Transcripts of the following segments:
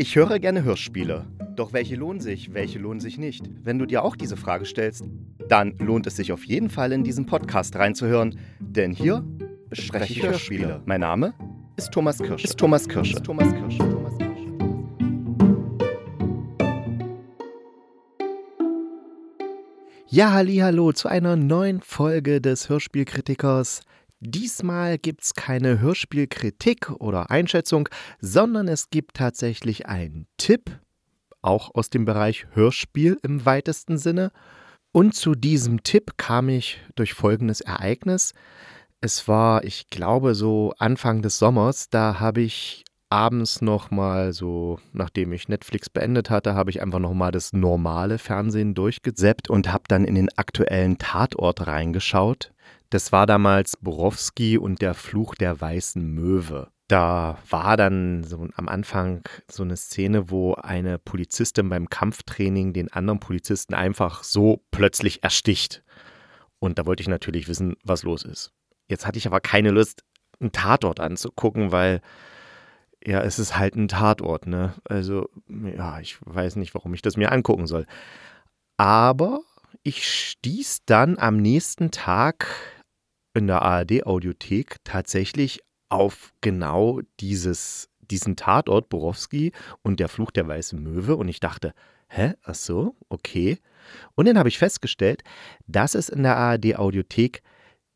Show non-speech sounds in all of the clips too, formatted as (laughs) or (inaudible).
Ich höre gerne Hörspiele. Doch welche lohnen sich, welche lohnen sich nicht? Wenn du dir auch diese Frage stellst, dann lohnt es sich auf jeden Fall in diesen Podcast reinzuhören, denn hier bespreche ich Hörspiele. Mein Name ist Thomas Kirsch. Ist Thomas Kirsch. Ist Thomas Kirsch. Thomas Kirsch. Ja, hallo zu einer neuen Folge des Hörspielkritikers. Diesmal gibt es keine Hörspielkritik oder Einschätzung, sondern es gibt tatsächlich einen Tipp, auch aus dem Bereich Hörspiel im weitesten Sinne. Und zu diesem Tipp kam ich durch folgendes Ereignis. Es war, ich glaube, so Anfang des Sommers, da habe ich abends nochmal so, nachdem ich Netflix beendet hatte, habe ich einfach nochmal das normale Fernsehen durchgesäppt und habe dann in den aktuellen Tatort reingeschaut. Das war damals Borowski und der Fluch der weißen Möwe. Da war dann so am Anfang so eine Szene, wo eine Polizistin beim Kampftraining den anderen Polizisten einfach so plötzlich ersticht. Und da wollte ich natürlich wissen, was los ist. Jetzt hatte ich aber keine Lust, einen Tatort anzugucken, weil ja, es ist halt ein Tatort, ne? Also, ja, ich weiß nicht, warum ich das mir angucken soll. Aber ich stieß dann am nächsten Tag in der ARD-Audiothek tatsächlich auf genau dieses, diesen Tatort Borowski und der Fluch der weißen Möwe und ich dachte, hä, ach so, okay. Und dann habe ich festgestellt, dass es in der ARD-Audiothek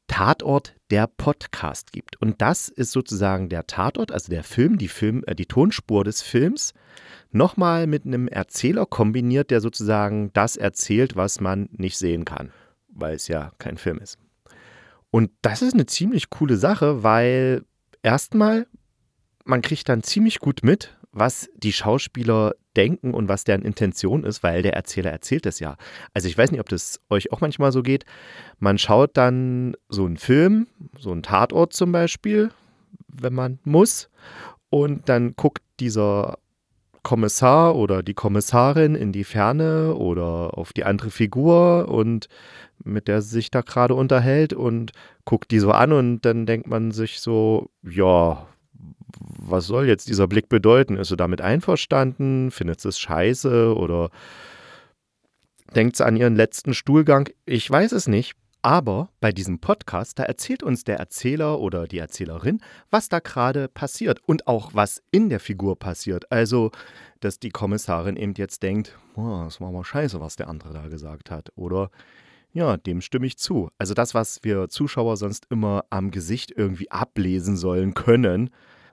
Tatort der Podcast gibt. Und das ist sozusagen der Tatort, also der Film, die, Film, äh, die Tonspur des Films, nochmal mit einem Erzähler kombiniert, der sozusagen das erzählt, was man nicht sehen kann, weil es ja kein Film ist. Und das ist eine ziemlich coole Sache, weil erstmal, man kriegt dann ziemlich gut mit, was die Schauspieler denken und was deren Intention ist, weil der Erzähler erzählt es ja. Also ich weiß nicht, ob das euch auch manchmal so geht. Man schaut dann so einen Film, so einen Tatort zum Beispiel, wenn man muss, und dann guckt dieser Kommissar oder die Kommissarin in die Ferne oder auf die andere Figur und mit der sie sich da gerade unterhält und guckt die so an und dann denkt man sich so, ja, was soll jetzt dieser Blick bedeuten? Ist sie damit einverstanden? Findet sie es scheiße oder denkt sie an ihren letzten Stuhlgang? Ich weiß es nicht. Aber bei diesem Podcast, da erzählt uns der Erzähler oder die Erzählerin, was da gerade passiert und auch was in der Figur passiert. Also, dass die Kommissarin eben jetzt denkt, oh, das war mal scheiße, was der andere da gesagt hat. Oder ja, dem stimme ich zu. Also das, was wir Zuschauer sonst immer am Gesicht irgendwie ablesen sollen können,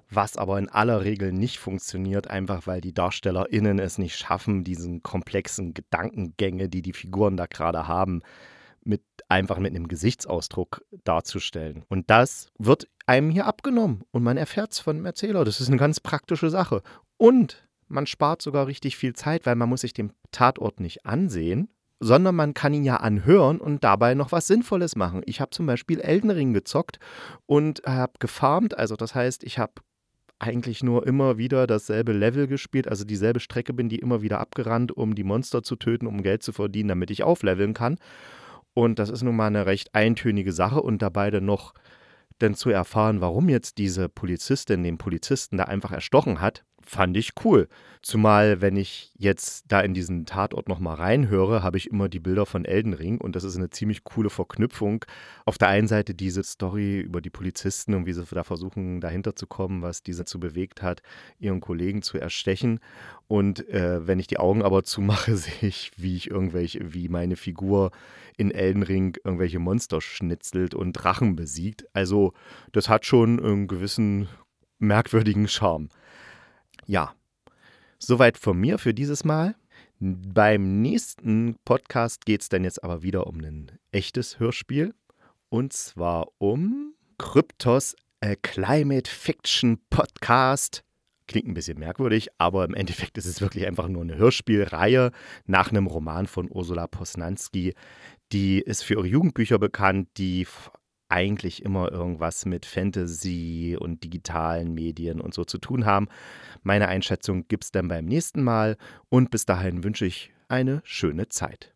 was aber in aller Regel nicht funktioniert, einfach weil die DarstellerInnen es nicht schaffen, diesen komplexen Gedankengänge, die die Figuren da gerade haben, mit einfach mit einem Gesichtsausdruck darzustellen. Und das wird einem hier abgenommen und man erfährt es von dem Erzähler. Das ist eine ganz praktische Sache. Und man spart sogar richtig viel Zeit, weil man muss sich den Tatort nicht ansehen, sondern man kann ihn ja anhören und dabei noch was Sinnvolles machen. Ich habe zum Beispiel Elden Ring gezockt und habe gefarmt. Also das heißt, ich habe eigentlich nur immer wieder dasselbe Level gespielt, also dieselbe Strecke bin die immer wieder abgerannt, um die Monster zu töten, um Geld zu verdienen, damit ich aufleveln kann. Und das ist nun mal eine recht eintönige Sache und dabei dann noch denn zu erfahren, warum jetzt diese Polizistin den Polizisten da einfach erstochen hat, fand ich cool. Zumal, wenn ich jetzt da in diesen Tatort nochmal reinhöre, habe ich immer die Bilder von Elden Ring und das ist eine ziemlich coole Verknüpfung. Auf der einen Seite diese Story über die Polizisten und wie sie da versuchen, dahinter zu kommen, was diese zu bewegt hat, ihren Kollegen zu erstechen. Und äh, wenn ich die Augen aber zumache, (laughs) sehe ich, wie ich irgendwelche, wie meine Figur in Elden Ring irgendwelche Monster schnitzelt und Drachen besiegt. Also, das hat schon einen gewissen merkwürdigen Charme. Ja, soweit von mir für dieses Mal. Beim nächsten Podcast geht es dann jetzt aber wieder um ein echtes Hörspiel. Und zwar um Kryptos A Climate Fiction Podcast. Klingt ein bisschen merkwürdig, aber im Endeffekt ist es wirklich einfach nur eine Hörspielreihe nach einem Roman von Ursula Posnanski. Die ist für ihre Jugendbücher bekannt, die eigentlich immer irgendwas mit Fantasy und digitalen Medien und so zu tun haben. Meine Einschätzung gibt es dann beim nächsten Mal und bis dahin wünsche ich eine schöne Zeit.